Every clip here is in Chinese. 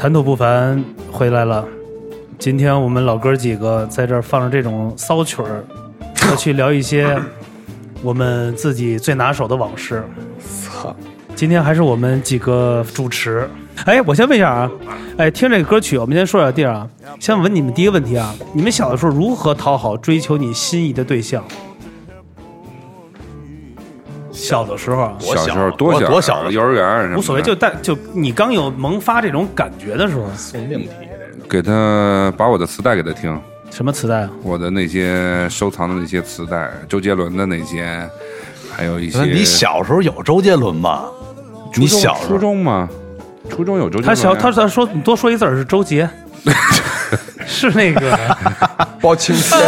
谈吐不凡回来了。今天我们老哥几个在这儿放着这种骚曲儿，要去聊一些 我们自己最拿手的往事。操！今天还是我们几个主持。哎，我先问一下啊，哎，听这个歌曲，我们先说点地儿啊。先问你们第一个问题啊，你们小的时候如何讨好追求你心仪的对象？小的时候啊，小小时候多多小，多小的幼儿园无所谓，就但就你刚有萌发这种感觉的时候，送命题，给他把我的磁带给他听，什么磁带啊？我的那些收藏的那些磁带，周杰伦的那些，还有一些你小时候有周杰伦吗？你小时候中吗？初中有周杰伦呀，他小他他说你多说一字儿是周杰，是那个包青天，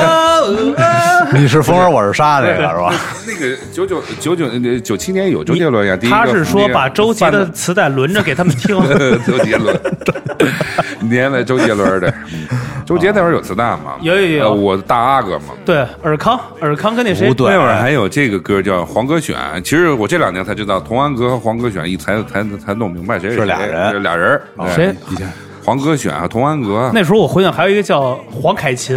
你是风儿我是沙那个是吧？那个九九九九呃九七年有周杰伦呀，第一个他是说把周杰的磁带轮着给他们听。周杰伦，年了周杰伦的，嗯。周杰那会儿有磁带吗？有有有。呃我大阿哥嘛。对，尔康，尔康跟那谁？不对。那会儿还有这个歌叫《黄格选》，其实我这两年才知道，童安格和黄格选一才才才弄明白谁是俩人。是俩人谁？黄格选啊童安格，那时候我回想还有一个叫黄凯芹，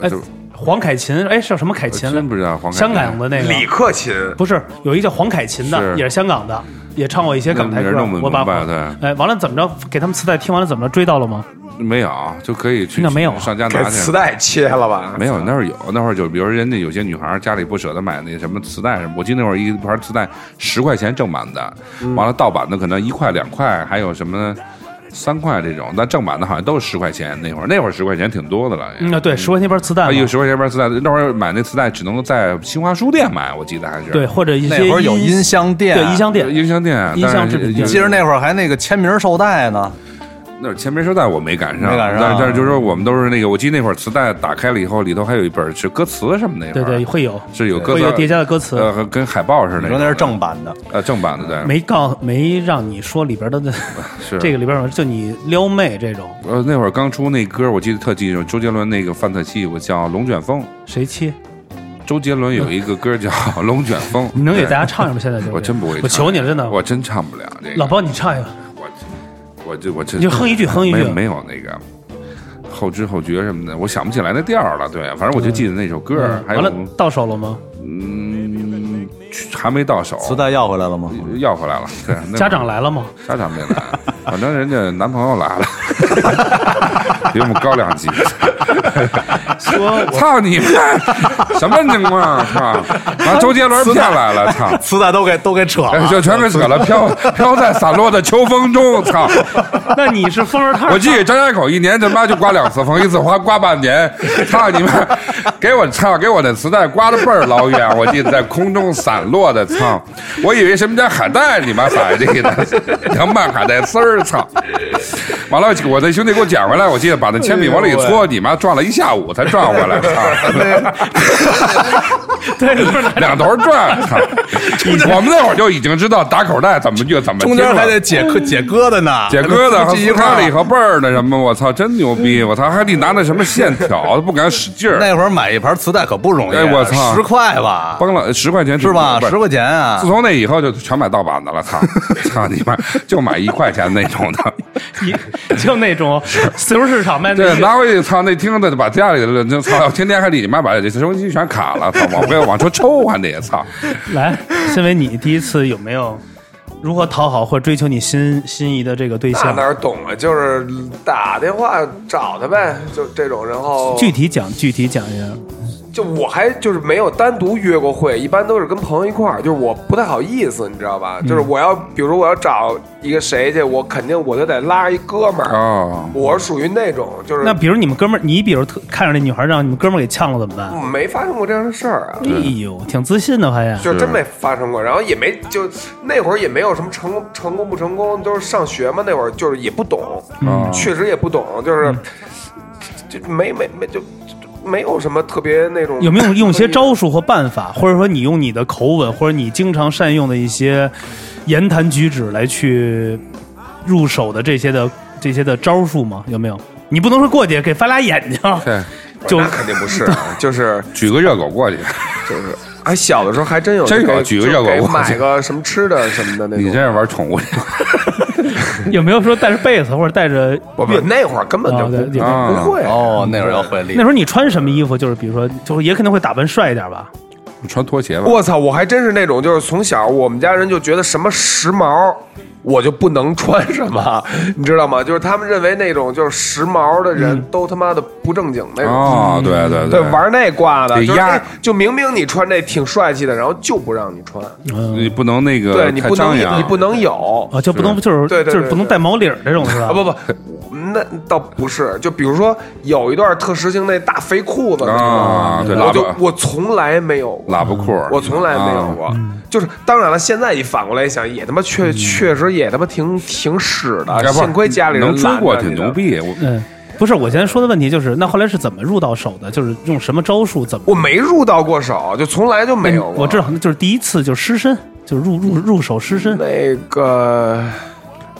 哎，黄凯芹，哎，是叫什么凯芹来真不知道黄凯芹香港的那个李克勤，不是有一个叫黄凯芹的，也是香港的，也唱过一些港台歌。我把对哎，完了怎么着？给他们磁带听完了怎么着？追到了吗？没有就可以去那没有啊上家给拿去。磁带切了吧？没有，那会儿有，那会儿就比如人家有些女孩家里不舍得买那什么磁带什么，我记得那会儿一盘磁带十块钱正版的，嗯完了盗版的可能一块两块，还有什么三块这种，但正版的好像都是十块钱。那会儿那会儿十块钱挺多的了。嗯，啊对，十块钱一盘磁带一个十块钱一盘磁带，那会儿买那磁带只能在新华书店买，我记得还是对，或者一些那会儿有音箱店，对音箱店，音箱店、音像但是制品店你记得那会儿还那个签名售带呢，那签名收带我没赶上，没赶上但是但是就是说我们都是那个，我记得那会儿磁带打开了以后，里头还有一本是歌词什么的，对对，会有是有歌词会有叠加的歌词。呃，跟海报似的。你说那是正版的，呃正版的对，没告没让你说里边的那 是这个里边有就你撩妹这种呃那会儿刚出那歌，我记得特记住周杰伦那个范特西，我叫《龙卷风》。谁切？周杰伦有一个歌叫《龙卷风》，你能给大家唱一下吗？现在就我真不会唱我求你了，真的。我真唱不了这个。老包，你唱一个。我就我这你就哼一句哼一句没有没有那个后知后觉什么的，我想不起来那调了。对，反正我就记得那首歌，还有完了，到手了吗？嗯，还没到手，磁带要回来了吗？要回来了。对，那家长来了吗？家长没来，反正人家男朋友来了，比我们高两级。说操你妈！什么情况？操！把周杰伦骗来了，操！磁带都给都给扯哎，了，就全给扯了，飘飘在散落的秋风中，操！那你是风儿摊儿？我记得张家口一年他妈就刮两次风，一次刮刮半年，操你妈！给我操，给我的磁带刮的倍儿老远，我记得在空中散落的，操！我以为什么叫海带，你妈海这个凉拌海带丝儿，操！完了，我的兄弟给我捡回来，我记得把那铅笔往里一搓，你妈转了一下午才转回来，操！对，两头转，操！我们那会儿就已经知道打口袋怎么就怎么中间还得解磕解疙瘩呢，解疙瘩和系一块儿撕开了以后倍儿那什么，我操，真牛逼！我操，还得拿那什么线挑，不敢使劲儿，那会儿买一盘磁带可不容易，哎我操十块吧，崩了十块钱是吧？十块。钱啊自，从那以后就全买盗版的了，操！操你妈，就买一块钱那种的。一就那种自由市场卖那拿回去，操，那听的把家里的就操，天天还得你妈把这收音机全卡了，操，往回往出抽啊！这也，操！来，身为你第一次有没有如何讨好或追求你心心仪的这个对那象？哪儿懂啊？就是打电话找他呗，就这种。然后具体讲，具体讲一下。就我还就是没有单独约过会，一般都是跟朋友一块儿。就是我不太好意思，你知道吧？就是我要比如说我要找一个谁去，我肯定我就得拉一哥们儿。哦，我是属于那种就是那比如你们哥们儿，你比如特看着那女孩让你们哥们儿给呛了怎么办？没发生过这样的事儿啊。哎呦，挺自信的还呀。就真没发生过，然后也没就那会儿也没有什么成功成功不成功，都是上学嘛，那会儿就是也不懂，嗯确实也不懂，就是就没没没就就没有什么特别那种有没有用一些招数或办法，或者说你用你的口吻，或者你经常善用的一些言谈举止来去入手的这些的这些的招数吗？有没有？你不能说过去给翻俩眼睛，对，就那肯定不是，啊就是 举个热狗过去，就是还小的时候还真有真有给举个就给我买个什么吃的什么的那种。你这是玩宠物 有没有说带着被子或者带着不不，那会儿根本就不会。哦，那会儿要会立那时候你穿什么衣服？就是比如说，就是也可能会打扮帅一点吧？穿拖鞋吧？我操！我还真是那种，就是从小我们家人就觉得什么时髦，我就不能穿什么，你知道吗？就是他们认为那种就是时髦的人都他妈的不正经那种。哦，对对对，玩那挂的，就是哎就明明你穿这挺帅气的，然后就不让你穿，你不能那个对你不能你不能有。啊，就不能就是对对对就是不能带毛领儿这种是吧？啊不不，那倒不是，就比如说有一段特时兴那大肥裤子，啊我就我从来没有过喇叭裤，我从来没有过，啊就是当然了，现在一反过来一想，也他妈确确实也他妈挺挺屎的，幸亏家里人能追过挺牛。逼。我嗯，不是，我现在说的问题就是，那后来是怎么入到手的？就是用什么招数？怎么？我没入到过手，就从来就没有过。我知道，那就是第一次就是湿身，就是入入入手失身。那个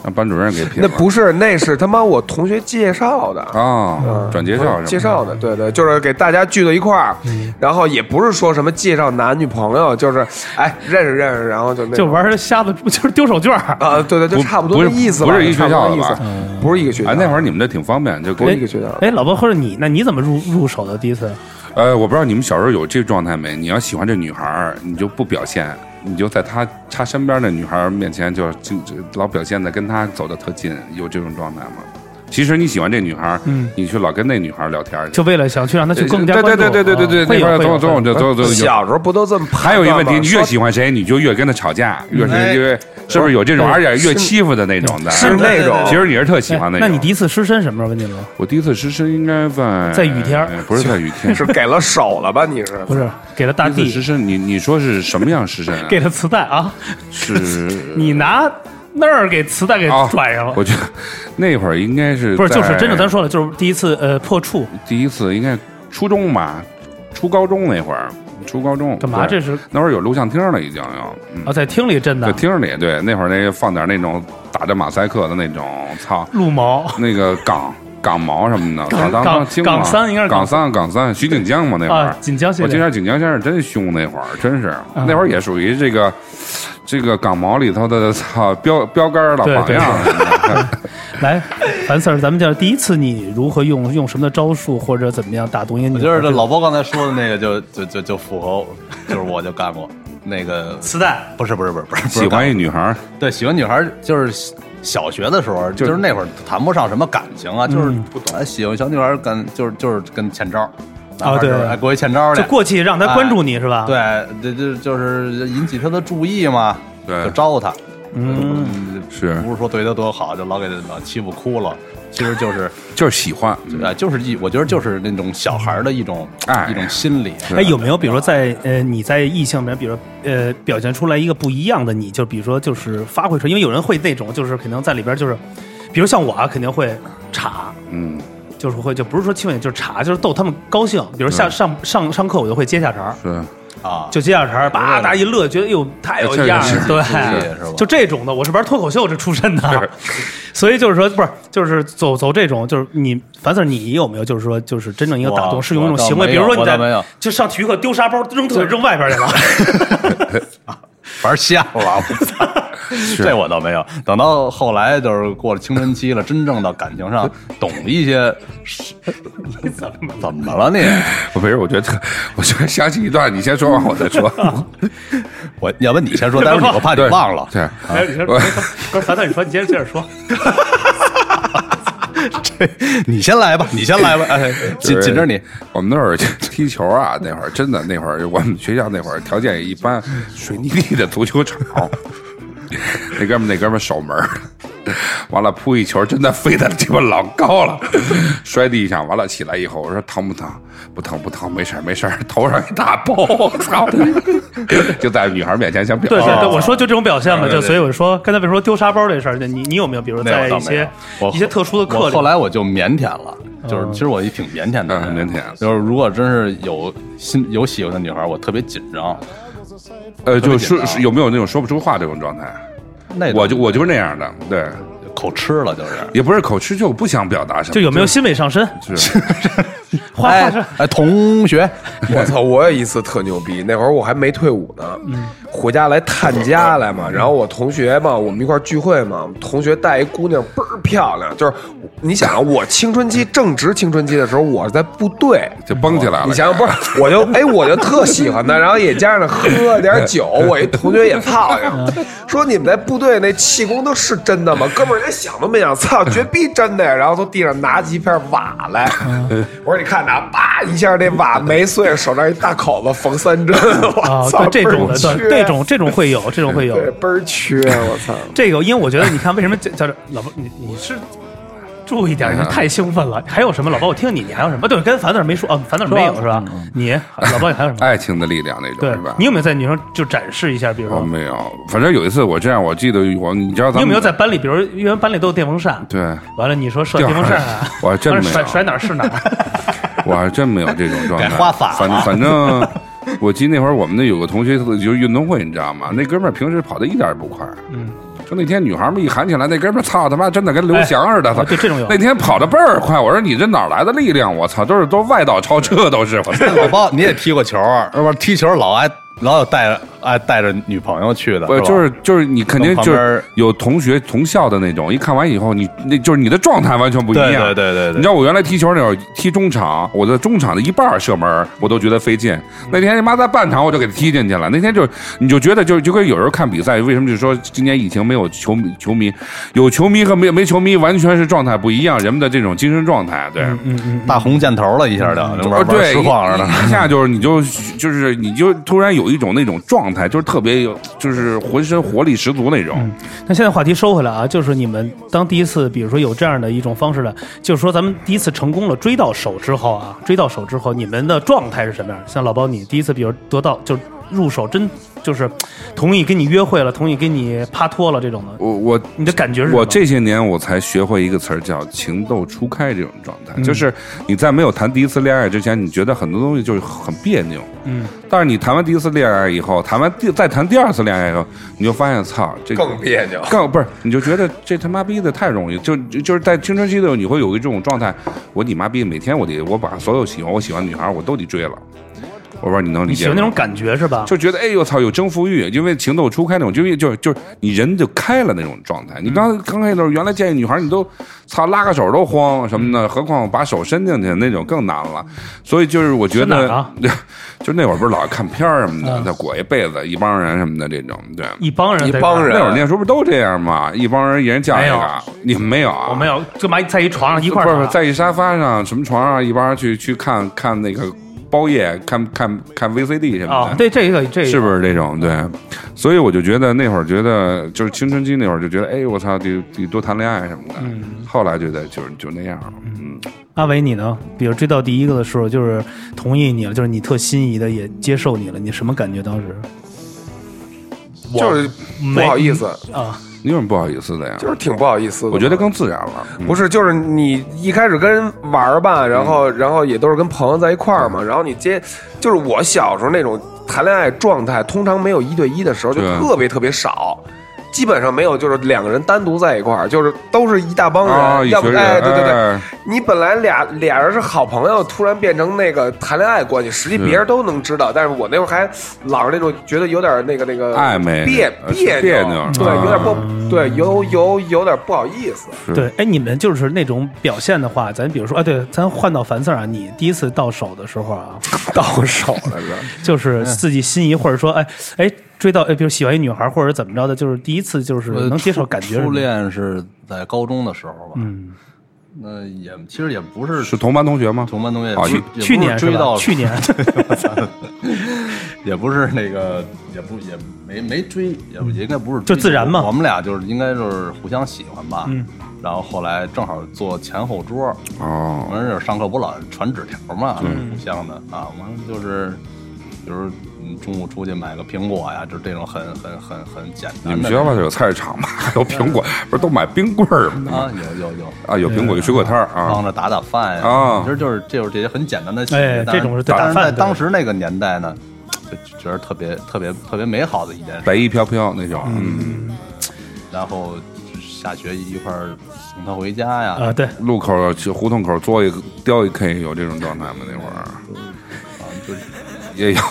让班主任给评。那不是，那是他妈我同学介绍的。啊，转介绍介绍的，对对，就是给大家聚到一块儿，然后也不是说什么介绍男女朋友，就是哎认识认识，然后就那就玩瞎子，就是丢手绢儿。啊，对对，就差不多不是意思吧，不是一个学校的不多意思不是一个学校。哎，那会儿你们这挺方便，就给不是一个学校。哎，老包或者你，那你怎么入入手的？第一次？呃，我不知道你们小时候有这状态没？你要喜欢这女孩儿，你就不表现，你就在他他身边的女孩面前就就老表现的跟他走的特近，有这种状态吗？其实你喜欢这女孩你去老跟那女孩儿聊天儿，就为了想去让她去更加对对关注对对对对对，啊会总总就总总有。小时候不都这么？还有一个问题，你越喜欢谁，你就越跟他吵架，越是因为是不是有这种，而且越欺负的那种的？是那种其实你是特喜欢那种。哎那你第一次失身什么时候？问你了？我第一次失身应该在在雨天不是在雨天，是给了手了吧？你是不是给了大地，第一次湿身，你你说是什么样失身啊？给了磁带啊？是 你拿那儿给磁带给啊拽上了？我觉得那会儿应该是不是，就是真的，咱说了，就是第一次呃破处第一次应该初中吧，初高中那会儿，初高中干嘛？这是那会儿有录像厅了，已经有，嗯啊，在厅里真的在厅里对，那会儿那个放点那种打着马赛克的那种，操，鹿毛。那个 港港毛什么的，港当港港三应该是港港三。港三，徐锦江嘛那会儿。啊，锦江系我记列得锦江先生真凶，那会儿真是，嗯。那会儿也属于这个这个港毛里头的操标标杆儿老对对榜样。来，樊 Sir，咱们讲第一次你如何用用什么的招数或者怎么样打动一个女孩？我觉得这老包刚才说的那个就就就就符合，就是我就干过那个，磁带。不是不是不是不是喜欢一女孩。儿，对喜欢女孩儿就是小学的时候，就是那会儿谈不上什么感情啊，就是不懂，哎喜欢小女孩儿跟就是就是跟欠招儿啊对。还过去欠招就，过去让他关注你是吧？，对，这这就是引起他的注意嘛，对。就招他，嗯，嗯，是。不是说对他多好，就老给他老欺负哭了，其实就是。就是喜欢，啊，就是一，我觉得就是那种小孩儿的一种哎一种心理。哎，有没有比如说在呃你在异性里面，比如说呃表现出来一个不一样的你，就比如说就是发挥出来，因为有人会那种就是可能在里边就是，比如像我啊，肯定会查。嗯，就是会，就不是说亲吻，就是查，就是逗他们高兴。比如下上上上课，我就会接下茬儿，是啊，就接下茬儿，叭大家一乐，觉得哟太有样这是，了对就这种的，我是玩脱口秀这出身的，所以就是说不是，就是走走这种，就是你樊 Sir，你有没有就是说就是真正一个打动是用一种行为，比如说你在就上体育课丢沙包扔腿扔外边去了，玩瞎了，我操！这我倒没有。等到后来就是过了青春期了，真正到感情上懂一些，怎么怎么了你？我没事，我觉得特，我觉得想起一段，你先说完，我再说。我要不你先说，待会儿你我怕忘了。对，哎，你说不是樊 Sir，你说你接着接着说，你先来吧，你先来吧。哎，紧紧着你。我们那会儿 踢球啊，那会儿真的，那会儿我们学校那会儿条件也一般，水泥地的足球场。那哥们那哥们守门儿，完了扑一球，真的飞得鸡巴老高了，摔地上，完了起来以后，我说疼不疼？不疼不疼，没事儿没事儿，头上一大包，我操！就在女孩面前想表现对对对，我说就这种表现嘛，就所以我说刚才为什么说丢沙包这事儿，你你有没有比如在一些一些特殊的课里，后来我就腼腆了，就是嗯其实我也挺腼腆的，嗯腼腆就是如果真是有心有喜欢的女孩，我特别紧张。呃，就是有没有那种说不出话这种状态？那我就我就是那样的，对，口吃了，就是。也不是口吃，就不想表达什么，就有没有心理上身？是 哎哎，同学，我操！我有一次特牛逼，那会儿我还没退伍呢，回家来探家来嘛。然后我同学嘛，我们一块聚会嘛，同学带一姑娘倍儿漂亮，就是你想啊，我青春期正值青春期的时候，我是在部队。就蹦起来了。你想想，不是，我就哎，我就特喜欢她，然后也加上喝点酒，我一同学也操呀，说你们在部队那气功都是真的吗？哥们儿连想都没想，操，绝逼真的呀！然后从地上拿起一片瓦来，我说你看呐，叭一下那瓦没碎，手上一大口子缝三针，啊 我，操，对这种的，对这种这种会有，这种会有。对倍儿缺，我操！这个，因为我觉得，你看为什么叫叫老婆，你你是注意点，你太兴奋了。还有什么？老包，我听你，你还有什么？对，跟樊子没说哦，樊子没有是吧？你老包，你还有什么？爱情的力量那种对是吧？你有没有在女生就展示一下？比如说，我没有，反正有一次我这样，我记得我，你知道咱们你有没有在班里，比如因为班里都有电风扇，对，完了你说设电风扇啊，我还真没有甩甩哪儿是哪儿。我还真没有这种状态。花洒反反正我记得那会儿我们那有个同学就是运动会，你知道吗？那哥们儿平时跑的一点也不快，嗯。就那天女孩们一喊起来，那哥们儿操他妈真的跟刘翔似的，操！哎对这种那天跑的倍儿快，我说你这哪儿来的力量？我操，都是都外道超车，都是我操。老包你也踢过球，是吧？踢球老爱老有带着爱带着女朋友去的，不是就是就是你肯定就是有同学同校的那种，一看完以后，你那就是你的状态完全不一样。对对对对对你知道我原来踢球那会儿踢中场，我的中场的一半射门我都觉得费劲。那天他妈在半场我就给他踢进去了。那天就你就觉得就就跟有时候看比赛，为什么就说今年疫情没有球迷球迷，有球迷和没没球迷完全是状态不一样，人们的这种精神状态，对。大红箭头了一下就，玩哦，玩对，实况似的。一一下就是你就就是你就突然有一种那种状态，就是特别有，就是浑身活力十足那种。那现在话题收回来啊，就是你们当第一次，比如说有这样的一种方式的，就是说咱们第一次成功了追到手之后啊，追到手之后，你们的状态是什么样？像老包你第一次，比如得到就入手真就是同意跟你约会了，同意跟你趴脱了这种的，我我你的感觉是什么？我这些年我才学会一个词儿叫情窦初开这种状嗯。态，就是你在没有谈第一次恋爱之前，你觉得很多东西就是很别扭，嗯，但是你谈完第一次恋爱以后，谈完第再谈第二次恋爱以后，你就发现操，这更别扭。更不是，你就觉得这他妈逼的太容易，就就就是在青春期的时候，你会有一种状态，我你妈逼每天我得我把所有喜欢我喜欢的女孩我都得追了，我不知道你能理解吗你喜欢那种感觉是吧？就觉得哎呦操有征服欲，因为情窦初开那种，就就就你人就开了那种状态。你刚刚开始的时候，原来见一女孩你都操拉个手都慌什么的，何况把手伸进去那种更难了。所以就是我觉得，就那会儿不是老看片儿什么的，再裹一被子，一帮人什么的这种，对。一帮人一帮人那会儿念书不都这样吗？一帮人一人叫一个，你们没有啊？我没有，干嘛在一床上一块不是不儿啊是在一沙发上，什么床上，一帮人去去看看那个包夜，看看看 VCD 什么的。啊？对这个这个是不是这种？对，所以我就觉得那会儿觉得就是青春期那会儿就觉得，哎，我操，得得多谈恋爱什么的。后来觉得就是就那样了。嗯，阿伟，你呢？比如追到第一个的时候，就是同意你了，就是你特心仪的，也接受你了，你什么感觉？当时就是不好意思，啊，你有什么不好意思的呀？就是挺不好意思的。我觉得更自然了。嗯不是，就是你一开始跟人玩儿吧，然后然后也都是跟朋友在一块儿嘛，然后你接，就是我小时候那种谈恋爱状态，通常没有一对一的时候就特别特别少。基本上没有，就是两个人单独在一块儿，就是都是一大帮人，啊，要不哎，对对对，哎你本来俩俩人是好朋友，突然变成那个谈恋爱关系，实际别人都能知道，但是我那会儿还老是那种觉得有点那个那个暧昧别别别扭对，啊有点不对，有有有点不好意思。对，哎，你们就是那种表现的话，咱比如说啊，对，咱换到樊四儿啊，你第一次到手的时候啊，到手了是吧？就是自己心仪，或者说，哎哎，追到哎，比如喜欢一女孩，或者怎么着的，就是第一次就是能接受感觉初恋是在高中的时候吧，嗯，那也其实也不是是同班同学吗？同班同学，哦也不你是去年追到去年 也不是那个，也不也没没追，也不也应该不是追就自然嘛我们俩就是应该就是互相喜欢吧。嗯。然后后来正好坐前后桌，哦我，们这上课不老传纸条嘛，互相的啊，我们就是比如嗯中午出去买个苹果呀，就这种很很很很简单你。们学校外头有菜市场吗？有苹果，不是都买冰棍儿什么的啊吗？，有有有。啊，有苹果，有水果摊儿啊。帮着打打饭呀，啊其实就是就是这些很简单的细哎节，但是这种是打但是在饭当时那个年代呢，就觉得特别特别特别美好的一件事。白衣飘飘那种，嗯，然后下学一块儿送他回家呀。啊，对，路口去胡同口坐一个叼一 K，有这种状态吗？那会儿也有，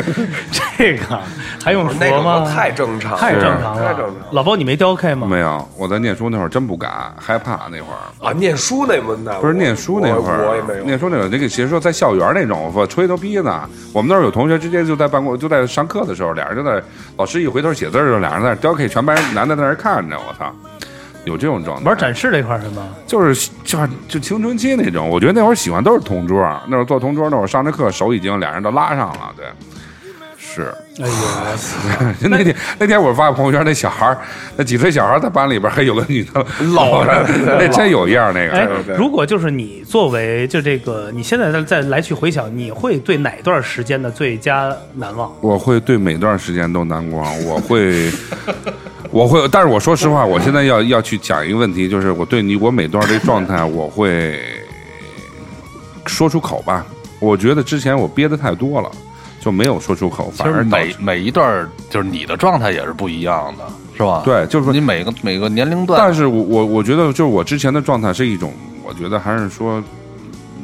这个还用那说吗？太正常了，太正常了，太正常了老包，你没雕刻吗？没有。我在念书那会儿真不敢，害怕那会儿。啊！念书那门的不是念书那会儿，我也没有。念书那会儿，那个其实说在校园那种，我吹牛逼呢。我们那儿有同学直接就在办公，就在上课的时候，俩人就在老师一回头写字儿的时候，俩人在那雕刻全班男的在那儿看着，我操，有这种状态。玩展示这块是吗？就是就是就青春期那种，我觉得那会儿喜欢都是同桌，那会儿做同桌，那会儿上着课手已经俩人都拉上了，对，是。哎呦，那天那天我发朋友圈，那小孩儿，那几岁小孩儿在班里边还有个女的老着 那真有样儿那哎个。，如果就是你作为就这个，你现在再再来去回想，你会对哪段时间的最佳难忘？我会对每段时间都难忘，我会，我会，但是我说实话，我现在要要去讲一个问题，就是我对你我每段这状态，我会说出口吧。我觉得之前我憋的太多了，就没有说出口，反而每每一段就是你的状态也是不一样的，是吧？对就是说你每个每个年龄段，但是我我我觉得就是我之前的状态是一种，我觉得还是说，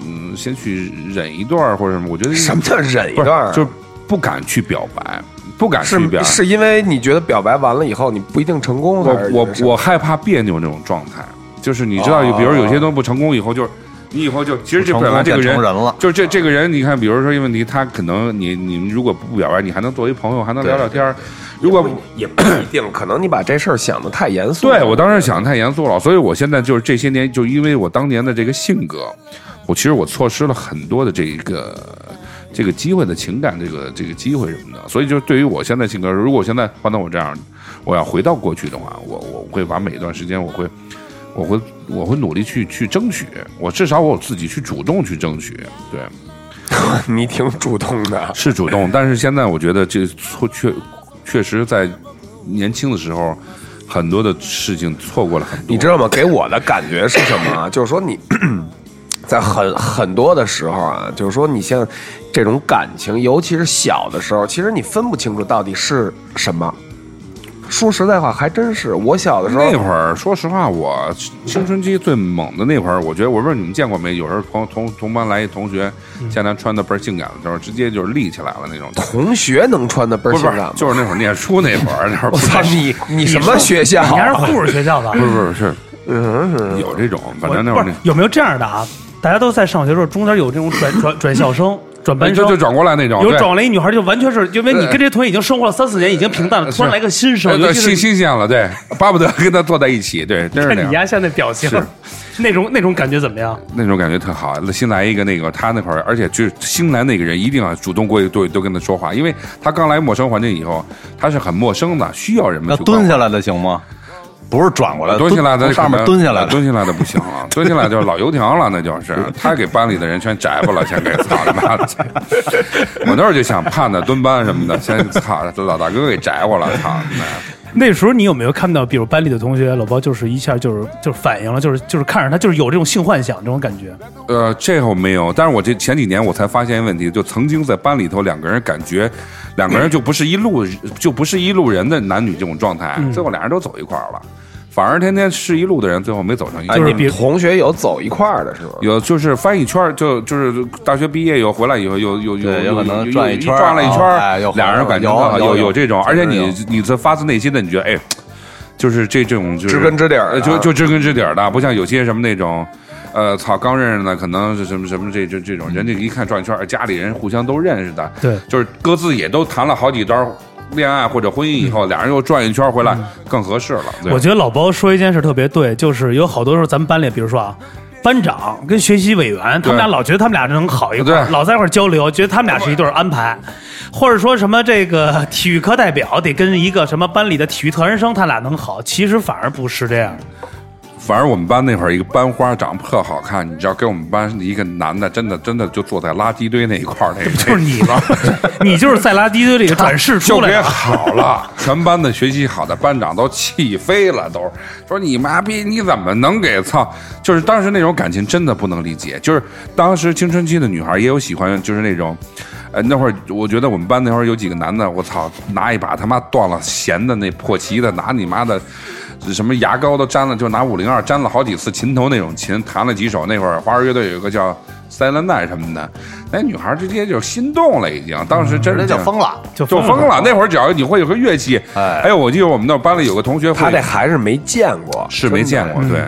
嗯，先去忍一段儿或者什么，我觉得什么叫忍一段儿？就是不敢去表白，不敢去表是是因为你觉得表白完了以后你不一定成功，我我我害怕别扭那种状态，就是你知道，哦。比如有些东西不成功以后，就是你以后就其实这不成功本来这个人就是这这个人，你看，比如说一个问题，他可能你你们如果不表白，你还能作为朋友，还能聊聊天儿。如果也不一定，可能你把这事儿想的太严肃。了。对我当时想的太严肃了，所以我现在就是这些年，就因为我当年的这个性格，我其实我错失了很多的这一个这个机会的情感，这个这个机会什么的。所以就对于我现在性格，如果我现在换到我这样，我要回到过去的话，我我会把每一段时间，我会我会我会努力去去争取，我至少我自己去主动去争取，对。你挺主动的。是主动，但是现在我觉得这错确确实在年轻的时候，很多的事情错过了很多。你知道吗？给我的感觉是什么啊？就是说你在很很多的时候啊，就是说你像这种感情，尤其是小的时候，其实你分不清楚到底是什么。说实在话，还真是我小的时候那会儿，说实话，我青春期最猛的那会儿，我觉得，我不知道你们见过没？有时候同同同班来一同学，见他穿的倍儿性感的时候，直接就是立起来了那种。同学能穿的倍儿性感吗，？就是那会儿念书那会儿，那会儿我操你你什么学校？你还是护士学校吧？不是不是是嗯，有这种，反正那会儿有没有这样的啊？大家都在上学的时候，中间有这种转 转转校生、转班生那就就，转过来那种，有转过来一女孩，就完全是因为你跟这同学已经生活了三四年，已经平淡了，突然来个新生，呃对新新鲜了，对，巴不得跟他坐在一起，对，真是你丫现在表情，那种那种感觉怎么样？那种感觉特好。新来一个那个，他那会儿，而且就是新来那个人一定要主动过去多多跟他说话，因为他刚来陌生环境以后，他是很陌生的，需要人们要去关怀蹲下来的行吗？不是转过来，蹲下来的上面蹲下来的，蹲下来的不行了，蹲下来就是老油条了，那就是他给班里的人全摘巴了，先给操你妈的！我那会儿就想盼着蹲班什么的，先操老大哥给摘过了，操！那时候你有没有看到，比如班里的同学老包，就是一下就是就是反应了，就是就是看着他就是有这种性幻想这种感觉。呃，这个我没有，但是我这前几年我才发现一个问题，就曾经在班里头两个人感觉，两个人就不是一路就不是一路人的男女这种状态，最后俩人都走一块儿了，反而天天是一路的人最后没走上一块哎，儿。你们同学有走一块儿的是吧？有就是翻一圈儿，就就是大学毕业以后回来以后，有有有有可能转一圈儿转了一圈俩人感觉有到有有有这种，而且你你这发自内心的，你觉得哎，就是这这种就是知根知底儿就就知根知底儿的，不像有些什么那种。呃，操，刚认识的可能是什么什么这这这种，人家一看转一圈儿，家里人互相都认识的，对就是各自也都谈了好几段恋爱或者婚姻以后，俩人又转一圈回来，更合适了。我觉得老包说一件事特别对，就是有好多时候咱们班里，比如说啊。班长跟学习委员，他们俩老觉得他们俩能好一块儿，老在一块儿交流，觉得他们俩是一对儿安排，或者说什么这个体育课代表得跟一个什么班里的体育特长生，他俩能好，其实反而不是这样。反正我们班那会儿一个班花长得特好看，你知道，给我们班一个男的，真的真的就坐在垃圾堆那一块儿，那个 就是你吗？你就是在垃圾堆里转世就给出来的。好了，全班的学习好的班长都气飞了，都说你妈逼，你怎么能给操？就是当时那种感情真的不能理解，就是当时青春期的女孩也有喜欢，就是那种。呃，那会儿我觉得我们班那会儿有几个男的，我操，拿一把他妈断了弦的那破旗的，拿你妈的什么牙膏都粘了，就拿五零二粘了好几次琴头那种琴，弹了几首。那会儿花儿乐队有一个叫塞兰奈什么的，那女孩直接就心动了，已经，当时真这是就疯了。就就疯了。那会儿只要你会有个乐器，哎哎我记得我们那班里有个同学会，他这还是没见过，是没见过，对。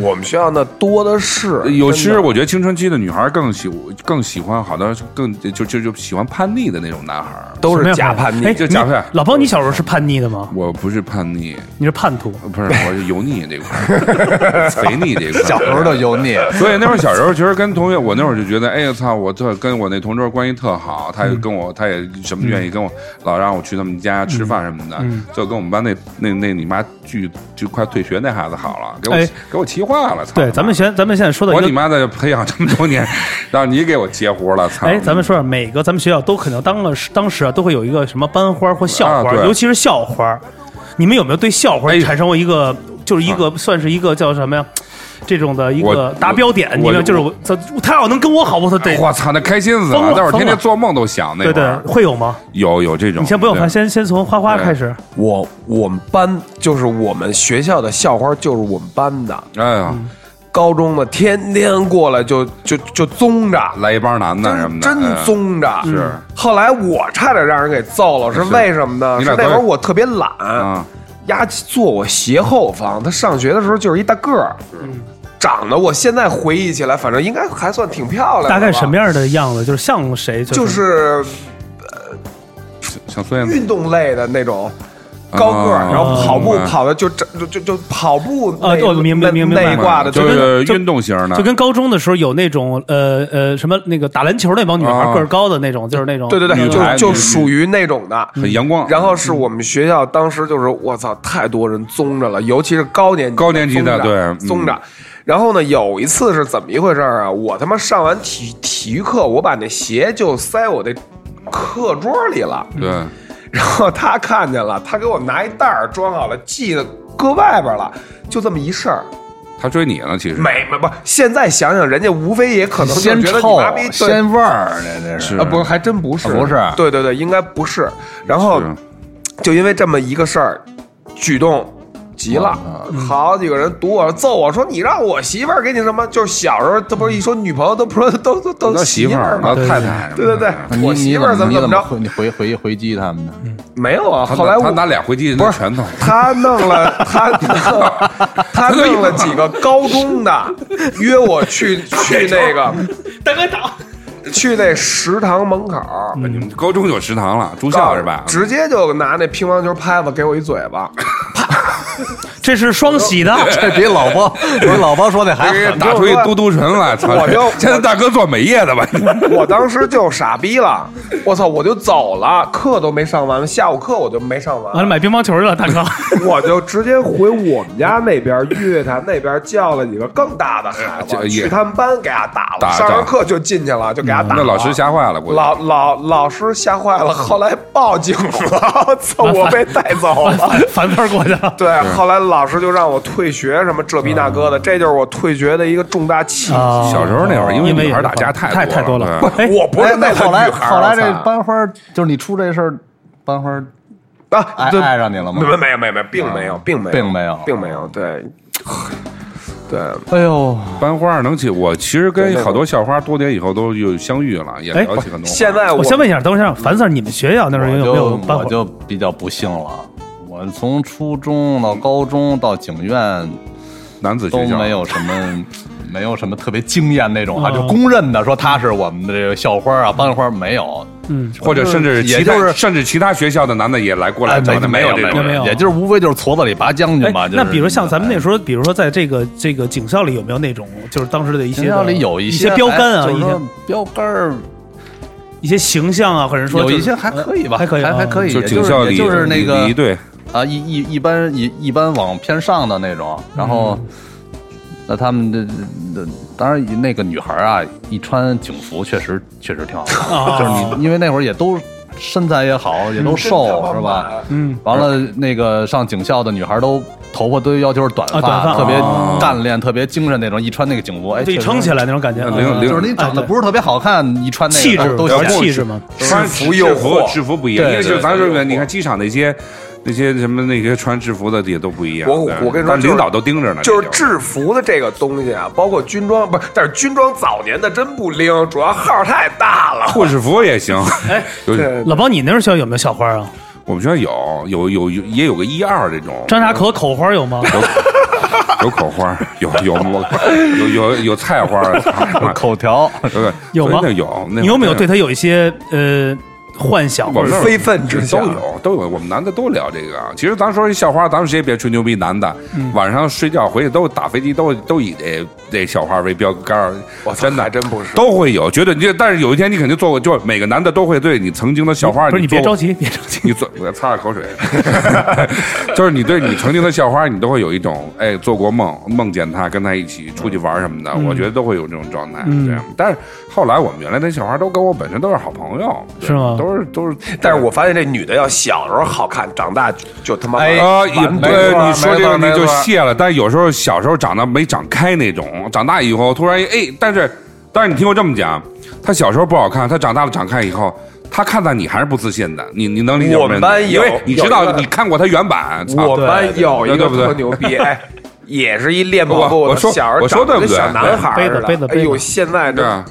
我们学校那多的是，有其实我觉得青春期的女孩更喜更喜欢，好多更就就就喜欢叛逆的那种男孩。都是假叛逆哎，就假叛你老包，你小时候是叛逆的吗？我不是叛逆，你是叛徒。不是我是油腻这块儿，肥腻这块儿。小时候都油腻，所以那会儿小时候，其实跟同学，我那会儿就觉得，哎呀操，我特跟我那同桌关系特好，他也跟我，他也什么愿意跟我，老让我去他们家吃饭什么的，就跟我们班那那那你妈巨就快退学那孩子好了，给我哎给我气坏了，操！对，咱们现咱们现在说的我，你妈在培养这么多年，让你给我截胡了，操！哎，咱们说说每个咱们学校都可能当了当时啊都会有一个什么班花或校花，啊尤其是校花。你们有没有对校花哎产生过一个，就是一个算是一个叫什么呀？这种的一个达标点，我你们就是我，他他要能跟我好，我操得，我操，那开心死了！那会儿天天做梦都想那对对会有吗？有有这种。你先不用看，先先从花花开始。我我们班就是我们学校的校花，就是我们班的。哎呀，高中的天天过来就就就宗着，来一帮男的什么的，真哎宗着。是后来我差点让人给揍了，是为什么呢？是那会儿我特别懒，啊，丫坐我斜后方。他上学的时候就是一大个儿，长得我现在回忆起来，反正应该还算挺漂亮的吧。大概什么样的样子？就是像谁？就是像孙燕姿运动类的那种。高个儿，哦然后跑步跑的就就就就就跑步啊那我明明那一挂的，就就是运动型的，就跟高中的时候有那种呃呃什么那个打篮球那帮女孩啊个儿高的那种，就是那种对对对，就就属于那种的。很阳光。然后是我们学校当时就是我操，太多人宗着了，尤其是高年级高年级的对嗯宗着。然后呢，有一次是怎么一回事啊？我他妈上完体体育课，我把那鞋就塞我那课桌里了。对，然后他看见了，他给我拿一袋儿装好了，系的搁外边了，就这么一事儿。他追你呢，其实。没没不，现在想想，人家无非也可能就先觉得你臭妈逼对。先味儿，那那是是。啊，不，还真不是，啊不是。对对对，应该不是。然后是。就因为这么一个事儿，举动急了，好几个人堵我揍我说你让我媳妇儿给你什么？就是小时候，他不是一说女朋友都不说都都都媳妇儿，吗？太太，对对对，我媳妇儿怎么怎么着？你回回回回击他们呢？没有啊，他后来我他拿俩回击不是拳头，他弄了 他弄 他弄了几个高中的，约我去 去那个大哥找，去那食堂门口。你们高中有食堂了，住校是吧？直接就拿那乒乓球拍子给我一嘴巴，这是双喜的，这比老包比老包说的还给狠。打出一嘟嘟唇来，操！我就 现在大哥做美业的吧？我当时就傻逼了，我操，我就走了，课都没上完，下午课我就没上完，完了买乒乓球去了，大哥。我就直接回我们家那边乐坛那边叫了几个更大的孩子，去他们班给他打打了，上完课就进去了，就给他打了。那老师吓坏了，老老老师吓坏了，后来报警了，我操，我被带走了。反反过去了。对，后来老师就让我退学，什么这逼那哥的，这就是我退学的一个重大契机。啊。小时候那会儿因为女孩打架太太太多了。我不是哎，那个那后来女孩儿后来这我操。班花儿就是你出这事儿，班花儿啊，爱对。爱上你了吗？没？没没有没有没有，并没有，并没有，并没有。并没有，对，对，哎呦，班花能起，我其实跟好多校花多年以后都有相遇了，也哎聊起很多话。现在我先问一下，等会儿，樊 Sir，你们学校那时候有没有就班花？我就比较不幸了，我从初中到高中到警院男子学校。没有什么。没有什么特别惊艳那种哈，哦就公认的说他是我们的这个校花啊、班花没有，嗯，或者甚至其他也就是甚至其他学校的男的也来过来没有有这种人没有。也就是无非就是矬子里拔将军哎嘛。，那比如像咱们那时时候，比如说在这个这个警校里有没有那种，就是当时的一些学校里有一些标杆啊，一些标杆儿一些形象啊，或者说有一些还可以吧，还可以啊还还可以，就也警校里是也就是那个礼仪队，啊，一一一般一一般往偏上的那种，然后，嗯那他们这这当然那个女孩啊，一穿警服确实确实挺好看，啊就是你因为那会儿也都身材也好，也都瘦，是吧？嗯，完了，那个上警校的女孩都头发都要求是短发，啊特别哦干练、特别精神那种。一穿那个警服，哎，就一撑起来那种感觉，零零就是你长得不是特别好看，一穿那个气质有都显气质嘛。穿制服诱制服惑制服不一样，对因为就对咱说的，对诱惑你看机场那些那些什么那些穿制服的也都不一样。我我跟你说领导都盯着呢，就是制服的这个东西啊，包括军装，不是，但是军装早年的真不灵，主要号太大了。护士服也行。哎，老包，你那时候学校有没有校花啊？我们学校有有有有也有个一二这种，张家口口花有吗？有口花，有有有有有菜花，口条，有吗那有，你有没有对他有一些呃幻想或者非分之想都有都有，我们男的都聊这个。其实咱说一校花，咱们谁也别吹牛逼，男的。嗯。晚上睡觉回去都打飞机都都以这这校花为标杆儿，我真的。真不是。都会有，绝对你但是有一天你肯定做过，就是每个男的都会对你曾经的校花，不是你别着急，别着急。你做我擦擦口水，就是你对你曾经的校花，你都会有一种哎做过梦，梦见她跟她一起出去玩什么的，嗯。我觉得都会有这种状态。嗯。对，但是后来我们原来那校花都跟我本身都是好朋友，是吗？都是都是，但是我发现这女的要小时候好看，长大就就他妈哎啊，也完对你说这个你就谢了，但是有时候小时候长得没长开那种，长大以后突然哎，但是但是你听我这么讲，他小时候不好看，他长大了长开以后。他看到你还是不自信的，你你能理解我们班因为有你知道你看过他原版，我们班有一个对对不对？特牛逼，哎，也是一练 跑步的，我小时候我说对不对？长得跟小男孩杯子似的杯子杯子哎呦，现在这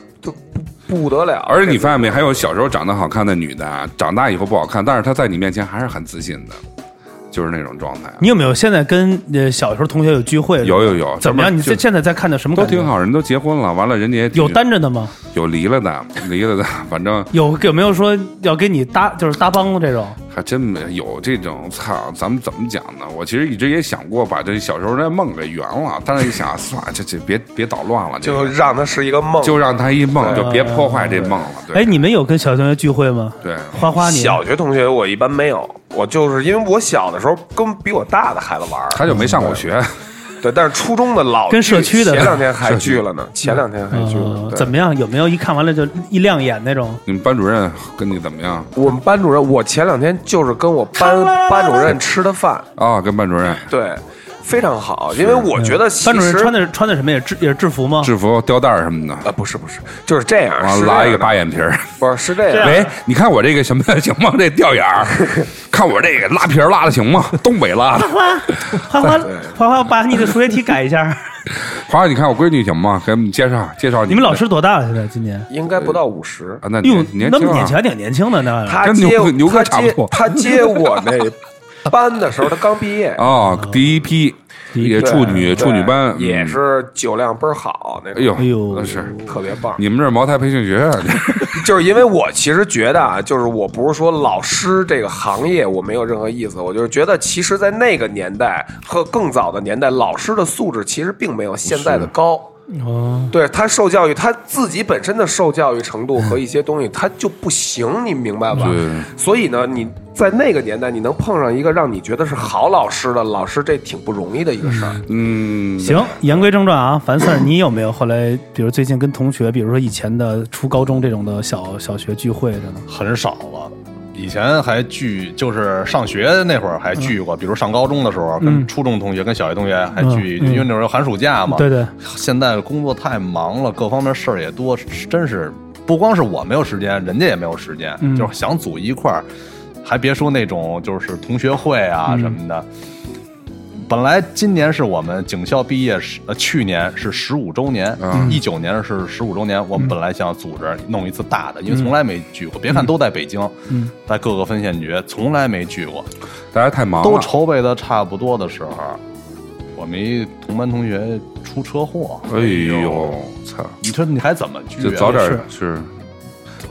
不得了。而且你发现没，还有小时候长得好看的女的，啊长大以后不好看，但是她在你面前还是很自信的，就是那种状态。你有没有现在跟呃小时候同学有聚会？有有有怎么样？你现现在在看的什么？都挺好，人都结婚了，完了人家也有单着的吗？有离了的，离了的，反正有有没有说要给你搭就是搭帮这种？还真没有这种。操，咱们怎么讲呢？我其实一直也想过把这小时候那梦给圆了，但是一想，算了，这这别别捣乱了，就让它是一个梦，就让它一梦，就别破坏这梦了。对哎，你们有跟小学同学聚会吗？对，花花你小学同学我一般没有，我就是因为我小的时候跟比我大的孩子玩，他就没上过学。对，但是初中的老跟社区的前两天还聚了呢，前两天还聚了呃，怎么样？有没有一看完了就一亮眼那种？你们班主任跟你怎么样？我们班主任，我前两天就是跟我班班主任吃的饭，啊、跟班主任对，非常好，因为我觉得其班主任实穿的是穿的什么也制也是制服吗？制服、吊带儿什么的，啊，不是不是，就是这样，拉一个样的八眼皮儿。不是是这样，喂，你看我这个什么行吗？这吊眼儿，看我这个拉皮儿拉的行吗？东北拉的。花花花花花，把你的数学题改一下。华华，你看我闺女行吗？给我们介绍介绍你们老师多大了？现在今年？应该不到五十。啊？那哟年，年轻啊那么年轻，还挺年轻的呢。他跟接牛牛哥他接差不多他接我那 班的时候，他刚毕业，哦，第一批第一批。也处女处女班。也嗯。是酒量倍儿好，那哎呦。哎呦。那是。特别棒。你们这是茅台培训学院，就是因为我其实觉得啊，就是我不是说老师这个行业我没有任何意思，我就是觉得其实，在那个年代和更早的年代，老师的素质其实并没有现在的高。哦，对他受教育，他自己本身的受教育程度和一些东西，他就不行，你明白吧对？所以呢，你在那个年代，你能碰上一个让你觉得是好老师的老师，这挺不容易的一个事儿。嗯，行，言归正传啊，樊四儿，你有没有后来，比如最近跟同学，比如说以前的初高中这种的小小学聚会的呢？很少了。以前还聚，就是上学那会儿还聚过，比如上高中的时候，跟初中同学、跟小学同学还聚，因为那时候寒暑假嘛。对对，现在工作太忙了，各方面事儿也多，真是不光是我没有时间，人家也没有时间，嗯。就是想组一块儿，还别说那种就是同学会啊嗯。什么的。本来今年是我们警校毕业十，呃，去年是十五周年，嗯一九年是十五周年。我们本来想组织弄一次大的，因为从来没聚过。别看都在北京，嗯在各个分县局，从来没聚过。大家太忙了，都筹备的差不多的时候，我们一同班同学出车祸。哎呦，操！你说你还怎么聚、啊？就早点是是，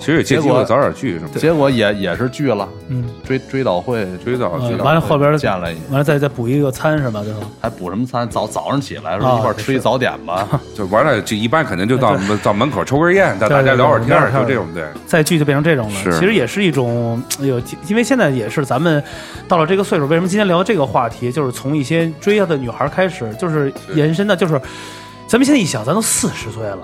其实也借机结果会早点聚是吗？结果也也是聚了，嗯，追追悼会追早呃追早完了后边见了一完了再再补一个餐是吧？最后还补什么餐？早早上起来一块儿吃一早点吧。就完了，就一般肯定就到到门口抽根烟，大对对大家聊会儿天就这种对。再聚就变成这种了。是其实也是一种，哎呦，因为现在也是咱们到了这个岁数，为什么今天聊这个话题？就是从一些追她的女孩开始，就是延伸的，就是咱们现在一想，咱都四十岁了。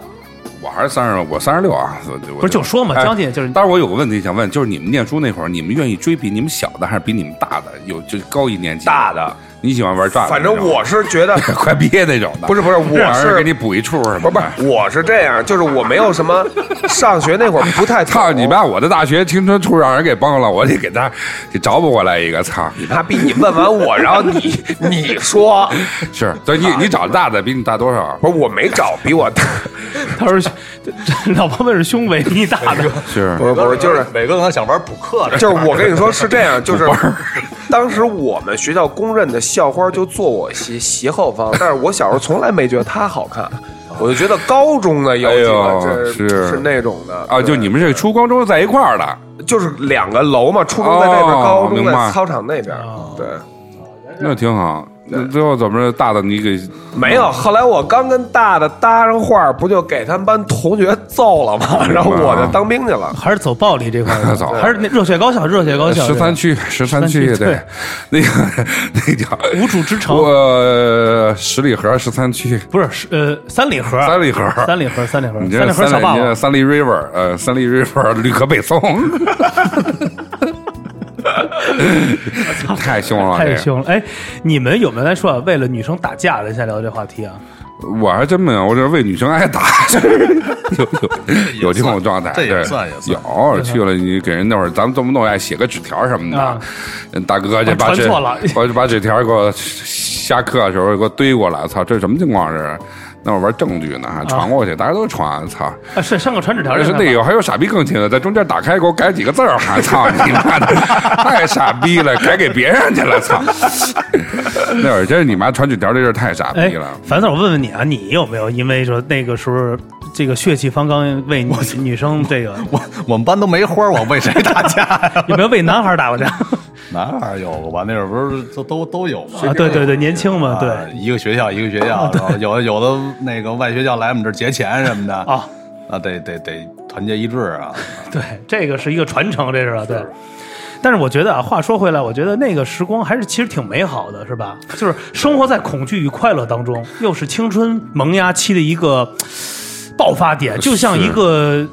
我还是三十，我三十六啊。不是就说嘛哎将近就是但是，我有个问题想问，就是你们念书那会儿，你们愿意追比你们小的，还是比你们大的？有就高一年级大的，你喜欢玩炸的？反正我是觉得 快毕业那种的，不是不是，我是给你补一处什么。不是不是，我是这样，就是我没有什么上学那会儿不太懂操你！妈！我的大学青春处让人给崩了，我得给他给找补过来一个。操你！妈逼！你问完我，然后你 你说，是，对你你找大的比你大多少？不是我没找比我大，他说这这老婆问是胸围比你大的，是不是不是，就是每个人想玩补课的，就是我跟你说是这样，就是当时我们学校公认的校花就坐我斜斜后方，但是我小时候从来没觉得她好看，我就觉得高中的有几哎呦个这是是。那种的啊，就你们这初高中在一块儿的，就是两个楼嘛，初中在这边，哦高中明白。在操场那边，对。那挺好。那最后怎么着？大的你给没有，后来我刚跟大的搭上话，不就给他们班同学揍了吗？然后我就当兵去了。还是走暴力这块儿 走还是那热血高校，热血高校十三区，十三区13区对，那个那叫无主之城，我十里河十三区，不是是呃三里河，三里河。三里河，三里河，三里河小霸王，三里 river，呃，三里 river 吕克贝松，太凶了，太凶了。哎，你们有没有来说啊？为了女生打架的？先聊这话题啊？我还真没有，我这是为女生挨打，有有 有这种状态，这也对算也算有去了，你给人那会儿，咱们动不动爱写个纸条什么的 啊，大哥这啊把纸传错了把把纸条给我下课的时候给我堆过来，操，这什么情况这是？那会儿玩证据呢，还传过去，大家都传，操！啊，是上个传纸条而是这个那有还有傻逼更亲的，在中间打开给我改几个字儿，还 操你妈的，太傻逼了，改给别人去了，操！那会儿真是你妈传纸条这事儿太傻哎逼了。，樊 Sir，我问问你啊，你有没有因为说那个时候这个血气方刚为女女生这个我我们班都没花，我为谁打架呀？有没有为男孩打过架？哪有过吧？那会儿不是都都都有吗？啊，对对对，年轻嘛，对啊一个学校一个学校，然后有的有的那个外学校来我们这儿劫钱什么的啊，那得得得团结一致啊！对，这个是一个传承，这是吧？对。但是我觉得啊，话说回来，我觉得那个时光还是其实挺美好的，是吧？就是生活在恐惧与快乐当中，又是青春萌芽期的一个爆发点，就像一个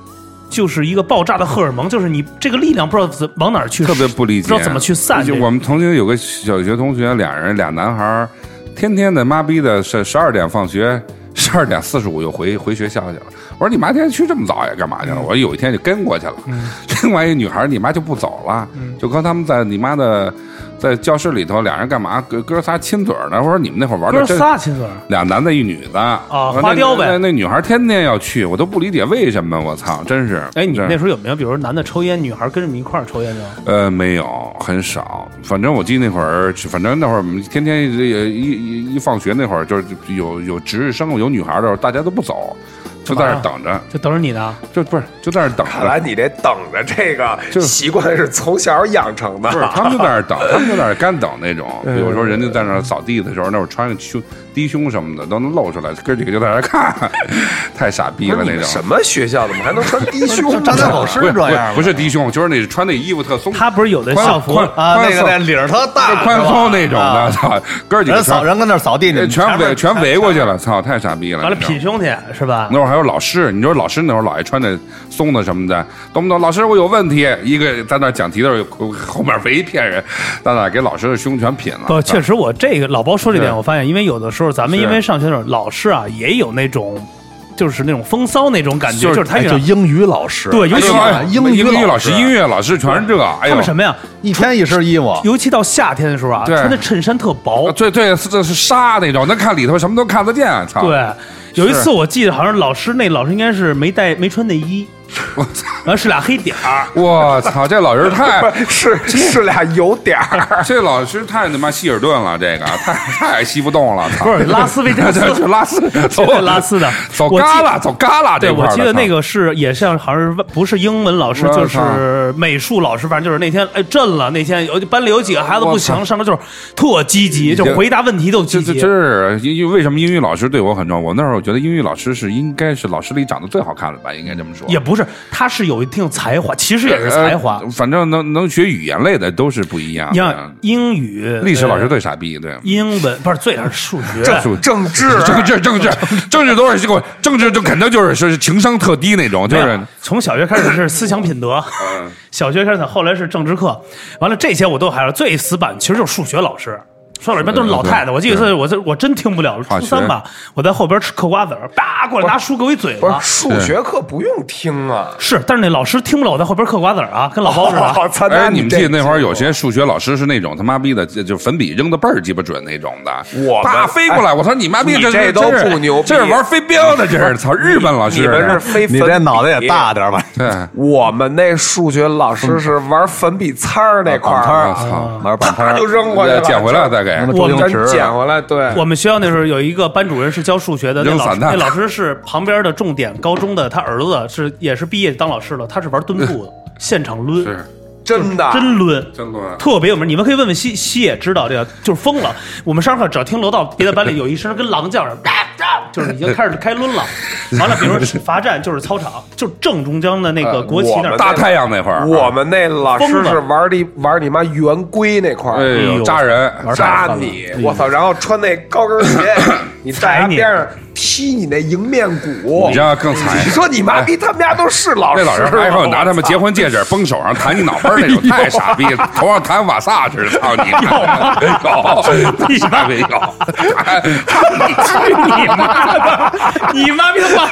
就是一个爆炸的荷尔蒙，就是你这个力量不知道怎往哪儿去，特别不理解，不知道怎么去散这个。就我们曾经有个小学同学，俩人俩男孩，天天的妈逼的十十二点放学，十二点四十五又回回学校去了。我说你妈天天去这么早呀，干嘛去了？我说有一天就跟过去了。另外一女孩，你妈就不走了，就跟他们在你妈的在教室里头，俩人干嘛？哥哥仨亲嘴儿呢。我说你们那会儿玩的哥真。仨亲嘴儿，俩男的，一女的啊花雕呗那那女孩天天要去，我都不理解为什么。我操，真是。哎，你真那时候有没有，比如男的抽烟，女孩跟着你一块儿抽烟呢？呃，没有，很少。反正我记得那会儿，反正那会儿我们天天一一一一放学那会儿，就是有有值日生有女孩的时候，大家都不走，就在那儿等着，就等着你呢。就不是就在那等着看来。你这等着这个就习惯是从小养成的。不是，他们就在那儿等，他们就在那儿干等那种。比如说人家在那儿扫地的时候，那会儿穿个胸低胸什么的都能露出来，哥几个就在那看，太傻逼了那种。什么学校怎么还能穿低胸？张家口是不是这样吗不是低胸，就是那穿那衣服特松，他不是有的校服宽啊，那个那领儿特大，宽松那种的，啊操，哥几个全扫人跟那扫地，全围全围过去了，操，太傻逼了。完了品胸去是吧？那会儿还有老师，你说老师那会儿老爱穿那松的什么的，懂不懂？老师我有问题，一个在那讲题的时候，后面围一片人，在那给老师的胸全品了。不，确实，我这个老包说这点，是我发现，因为有的时候咱们因为上学的时候，老师啊也有那种，就是那种风骚那种感觉，就是他有就英语老师，对尤其英语英语老师、音乐老师全是这，哎呦。他们，什么呀？一天一身衣服，尤其到夏天的时候啊，穿的衬衫特薄。啊，对对，是这是纱那种，能看里头什么都看得见，操！对。有一次我记得好像老师那老师应该是没带没穿内衣，我操！然后是俩黑点儿，我操，这老师太 是是俩有点儿，这老师太他妈希尔顿了，这个太太吸不动了，操！不是拉斯维加斯 拉斯，走对拉斯的走我记旮旯，走旮旯对，我记得那个是也像好像是不是英文老师，就是美术老师，反正就是那天哎震了，那天有班里有几个孩子不行，上课就是特积极，就回答问题都积极这。是因因为为什么英语老师对我很重要？我那时候觉得英语老师是应该是老师里长得最好看的吧，应该这么说。也不是，是他是有一定才华，其实也是才华呃。反正能能学语言类的都是不一样你的看。英语、历史老师呃最傻逼，对。英文不是最是数学，政政治 政治政治政治都是这个政治就肯定就是是情商特低那种，就是从小学开始是思想品德，嗯 小学开始，后来是政治课，完了这些我都还是最死板，其实就是数学老师。数学老师一般都是老太太，我记得是我这我真听不了，了初三吧，我在后边吃嗑瓜子儿，叭过来拿书给我一嘴巴。不是。数学课不用听啊。是，但是那老师听不了我在后边嗑瓜子儿啊，跟老包似的。哎，你们记得那会儿有些数学老师是那种他妈逼的，就就粉笔扔的倍儿鸡巴准那种的，我们叭飞过来，我操你妈逼，你这这都不牛逼。这是玩飞镖的，这是 操日本老师，你们是非你粉这脑袋也大点吧？对，我们那数学老师是玩粉笔擦儿那块儿，操。玩板摊儿。他就，扔过去了，捡回来再给我们捡回来，对，我们学校那时候有一个班主任是教数学的，那老师那老师是旁边的重点高中的，他儿子是也是毕业当老师了，他是玩蹲步的，现场抡，是真的真抡。真抡。特别有名，你们可以问问西西也知道这个，就是疯了。我们上课只要听楼道别的班里有一声跟狼叫似的，就是已经开始开抡了。完了，比如说罚站就是操场，就正中间的那个国旗那儿大太阳那块儿，我们那老师疯了是玩你玩你妈圆规那块哎儿，扎人，扎你，我操！然后穿那高跟鞋，你在他边上踢你那迎面骨你，知道更惨你。说你妈逼他们家都是老师那老师还有拿他们结婚戒指崩手上弹你脑门那种，太傻逼了，头上弹瓦萨似的，操你妈！有，你傻逼有，你妈的，你妈逼他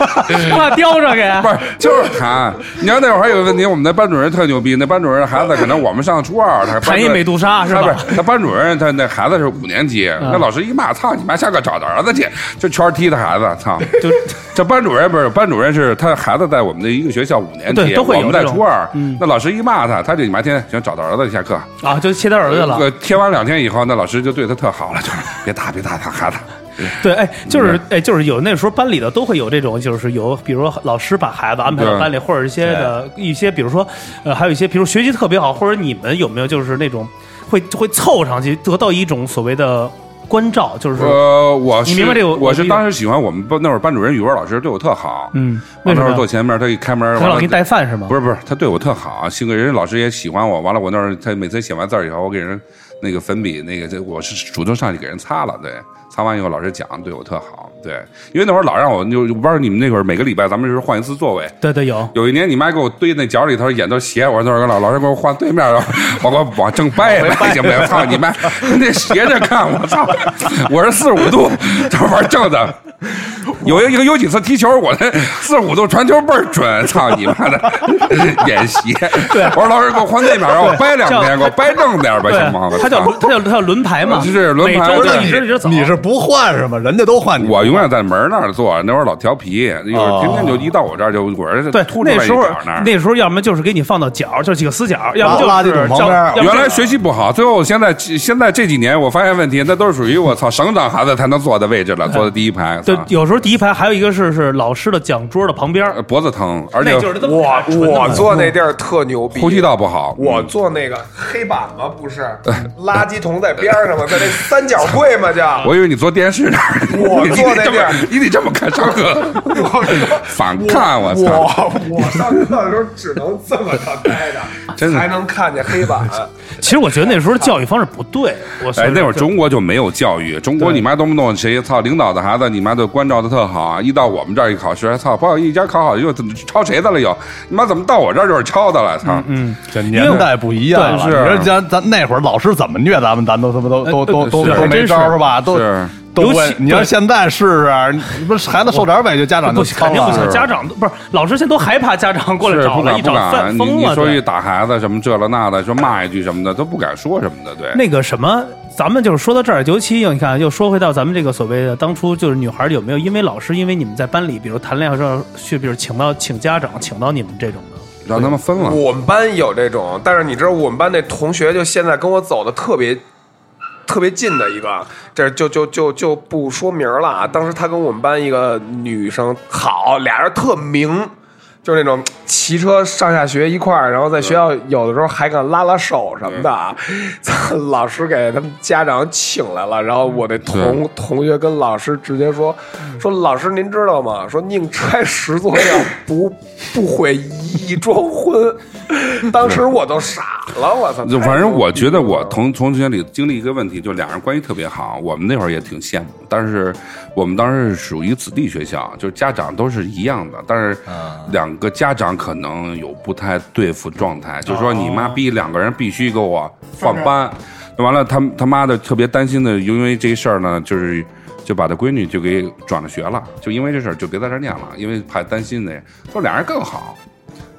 把把叼着给，不是就是弹。你知道那会儿还有个问题，我们那班主任特牛逼，那班主任孩子可能我们上初二，他弹一美杜莎是吧他不是，他班主任他那孩子是五年级，那老师一骂，操你妈，下课找他儿子去，就圈踢他孩子，操！就这班主任不是班主任是他孩子在我们的一个学校五年级，对都会有我们在初二，那老师一骂他，他就你妈天天想找他儿子下课，啊，就切他儿子了。呃，贴完两天以后，那老师就对他特好了，就是别打别打他孩子，对，哎，就是哎，就是有那时候班里的都会有这种，就是有，比如说老师把孩子安排到班里，或者一些的一些，比如说，呃，还有一些，比如学习特别好，或者你们有没有就是那种会会凑上去得到一种所谓的关照，就是呃，我是你明白这个我我是当时喜欢我们班那会儿班主任语文老师对我特好，嗯，我那会坐前面，他一开门，完了他老给你带饭是吗？不是不是，他对我特好，幸亏人家老师也喜欢我。完了，我那儿他每次写完字儿以后，我给人那个粉笔那个，这我是主动上去给人擦了，对，擦完以后老师讲对我特好，对，因为那会儿老让我就我不知道你们那会儿每个礼拜咱们就是换一次座位。对对有，有一年你妈给我堆那角里头，眼都斜，我说那会儿老老师给我换对面，我给我往正掰 掰行不行？操你妈，那斜着看，我操，我是四十五度，这玩正的。有一个有几次踢球，我那四十五度传球倍儿准，操你妈的，演斜。对我说老师给我换那边，让我掰两边，给我掰正点吧，对行吗？他叫他叫他叫轮排嘛，是轮排每周都对一直一直走。你是不换是吗？人家都换你，我永远在门那儿坐，那会儿老调皮，一会儿天天就一到我这儿就我这对，突出来一那时候角那儿。那时候要么就是给你放到角，就几个死角，要么就是垃圾桶旁边儿要么原来学习不好，最后现在现在这几年我发现问题，那都是属于我操省长孩子才能坐的位置了，坐在第一排，对操，有时候第一排还有一个是是老师的讲桌的旁边呃，脖子疼，而且那就是他妈我纯的我坐那地儿特牛逼，呼吸道不好。我坐那个黑板吗，不是 垃圾桶在边上吗，在那三角柜吗叫。我以为你坐电视那儿，我 你得你得这么看上课，我说反看我操！我我上课的时候只能这么着待着，真的才能看见黑板。其实我觉得那时候教育方式不对，我哎，那会儿中国就没有教育，中国你妈动不动谁操领导的孩子，你妈都关照的特好啊！一到我们这儿一考试，操，不好一家考好又怎么抄谁的了又？你妈怎么到我这儿就是抄的了？操！嗯，这年代不一样了。是你说咱咱那会儿老师怎么虐咱们，咱都他妈都都都都都没招是吧？都是都尤其。你要现在试试，你不是孩子受点委屈，家长就不行，肯定不行。家长都不是老师，现在都害怕家长过来找了，一找犯疯了。你说一对打孩子什么这了那的，说骂一句什么的都不敢说什么的，对。那个什么，咱们就是说到这儿，尤其你看，又说回到咱们这个所谓的当初就是女孩有没有因为老师，因为你们在班里，比如谈恋爱时候去，比如请到请家长，请到你们这种的，让他们分了。我们班有这种，但是你知道我们班那同学就现在跟我走的特别特别近的一个，这就就就就不说名了啊。当时他跟我们班一个女生好，俩人特明，就是那种骑车上下学一块儿，然后在学校有的时候还敢拉拉手什么的啊。老师给他们家长请来了，然后我那同同学跟老师直接说说老师您知道吗？说宁拆十座庙，不不毁一桩婚。当时我都傻了，我操！就反正我觉得我同同学里经历一个问题，就俩人关系特别好。我们那会儿也挺羡慕，但是我们当时是属于子弟学校，就是家长都是一样的，但是两个家长可能有不太对付状态，就是说你妈逼两个人必须给我换班，完了他他妈的特别担心的，因为这事儿呢，就是就把他闺女就给转了学了，就因为这事儿就别在这儿念了，因为怕担心的，说俩人更好。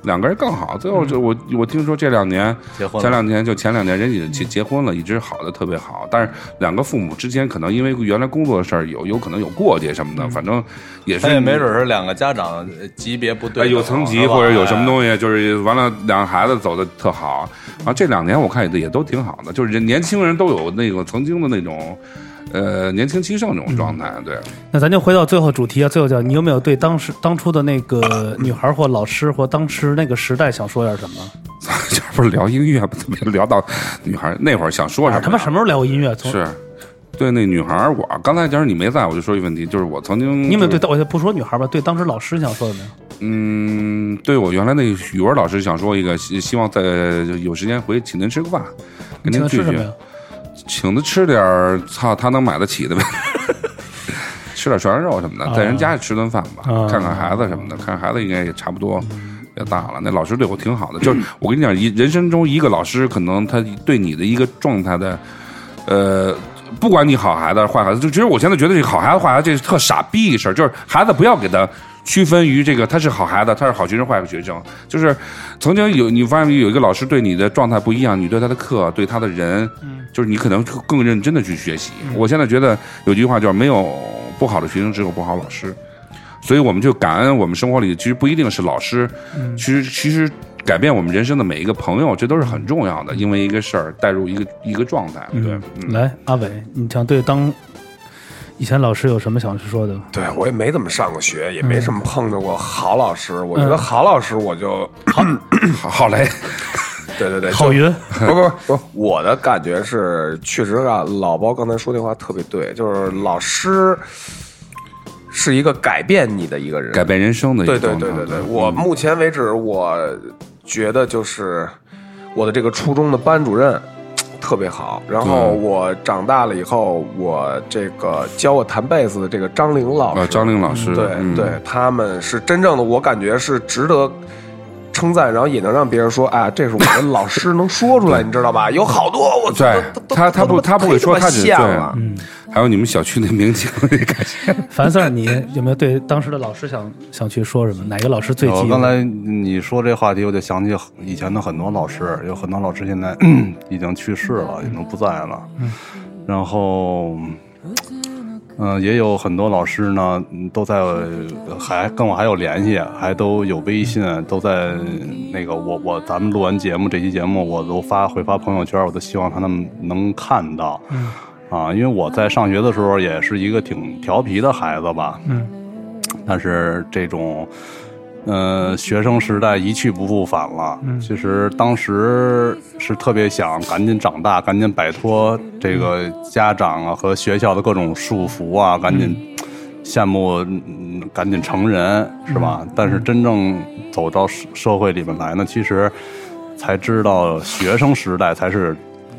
两个人更好，最后就我我听说这两年结婚前两年就前两年人已经结结婚了，一直好的特别好。但是两个父母之间可能因为原来工作的事儿有有可能有过节什么的，反正也是没准是两个家长呃级别不哎对，有层级或者有什么东西，就是完了两个孩子走的特好。然后这两年我看也也都挺好的，就是人年轻人都有那个曾经的那种。呃，年轻气盛这种状态，对，那咱就回到最后主题啊，最后叫你有没有对当时当初的那个 女孩或老师或当时那个时代想说点什么？这不是聊音乐吗？怎么聊到女孩那会儿想说什么呀？他妈什么时候聊过音乐？从是，对那女孩，我刚才假如你没在，我就说一个问题，就是我曾经，你有没有对？我就不说女孩吧，对当时老师想说的没有？嗯，对我原来那语文老师想说一个，希希望在有时间回去请您吃个饭，跟您聚聚吃什么呀，？请他吃点儿操他能买得起的呗，吃点涮羊肉什么的，在人家里吃顿饭吧，啊看看孩子什么的，看看孩子应该也差不多。也大了，那老师对我挺好的。就是我跟你讲，一人生中一个老师，可能他对你的一个状态的，呃，不管你好孩子坏孩子，就其实我现在觉得这好孩子坏孩子这是特傻逼一事儿，就是孩子不要给他区分于这个他是好孩子，他是好学生坏学生。就是曾经有你发现有一个老师对你的状态不一样，你对他的课对他的人，就是你可能更认真的去学习。我现在觉得有句话叫没有不好的学生，只有不好老师。所以我们就感恩我们生活里其实不一定是老师，其实其实改变我们人生的每一个朋友，这都是很重要的。因为一个事儿带入一个一个状态，对，嗯来，阿伟，你想对当以前老师有什么想说的？对我也没怎么上过学，也没什么碰到过好老师。我觉得好老师，我就好 好嘞，对对对，郝云，不不不，我的感觉是，确实啊，老包刚才说那话特别对，就是老师是一个改变你的一个人，改变人生的一对个状态。对对对对，我目前为止，我觉得就是我的这个初中的班主任特别好。然后我长大了以后，我这个教我弹贝斯的这个张玲老师，呃，张玲老师，对、嗯对，他们是真正的，我感觉是值得。称赞，然后也能让别人说，啊，这是我的老师，能说出来，你知道吧？有好多我对他他不他不会说他只忒他妈像了，嗯，还有你们小区那明星，感谢。樊 Sir，你有没有对当时的老师想想去说什么？哪个老师最记得？我刚才你说这话题，我就想起以前的很多老师，有很多老师现在 已经去世了，已经不在了。嗯然后，嗯、也有很多老师呢，嗯都在还跟我还有联系，还都有微信，都在那个我我咱们录完节目这期节目，我都发会发朋友圈，我都希望他们能看到。啊，因为我在上学的时候也是一个挺调皮的孩子吧，嗯，但是这种，呃，学生时代一去不复返了。嗯其实当时是特别想赶紧长大，赶紧摆脱这个家长啊和学校的各种束缚啊，赶紧羡慕，嗯赶紧成人，是吧？但是真正走到社社会里面来呢，其实才知道学生时代才是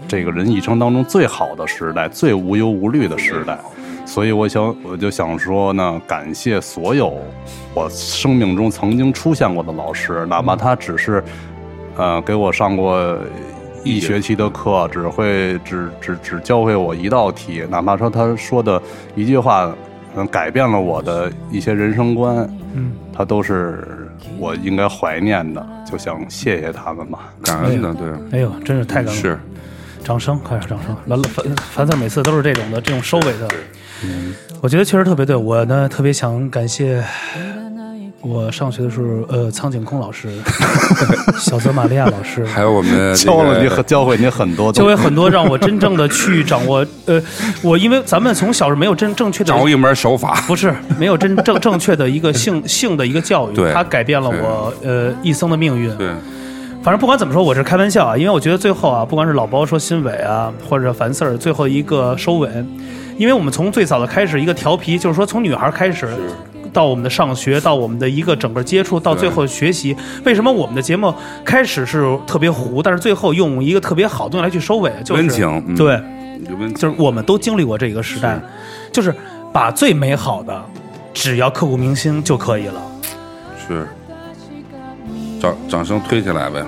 这个人一生当中最好的时代，最无忧无虑的时代。所以我想，我就想说呢，感谢所有我生命中曾经出现过的老师，哪怕他只是，呃，给我上过一学期的课，只会只只只教会我一道题，哪怕说他说的一句话，嗯，改变了我的一些人生观，嗯，他都是我应该怀念的，就想谢谢他们吧。感恩的，对，哎呦，真是太感恩了！是掌声，快点掌声！完了，樊樊 Sir 每次都是这种的，这种收尾的，我觉得确实特别对。我呢，特别想感谢我上学的时候，呃，苍井空老师、小泽玛利亚老师，还有我们 教了你很教会你很多。教会很多让我真正的去掌握。呃，我因为咱们从小是没有真正确的掌握一门手法。不是没有真正正确的一个性性的一个教育，它改变了我呃一生的命运。对，反正不管怎么说，我是开玩笑啊，因为我觉得最后啊，不管是老包说新伟啊，或者樊四儿最后一个收尾，因为我们从最早的开始一个调皮，就是说从女孩开始。到我们的上学，到我们的一个整个接触，到最后学习，为什么我们的节目开始是特别糊，但是最后用一个特别好的东西来去收尾，就是温情嗯对，就是我们都经历过这个时代，就是把最美好的，只要刻骨铭心就可以了。是，掌掌声推起来呗。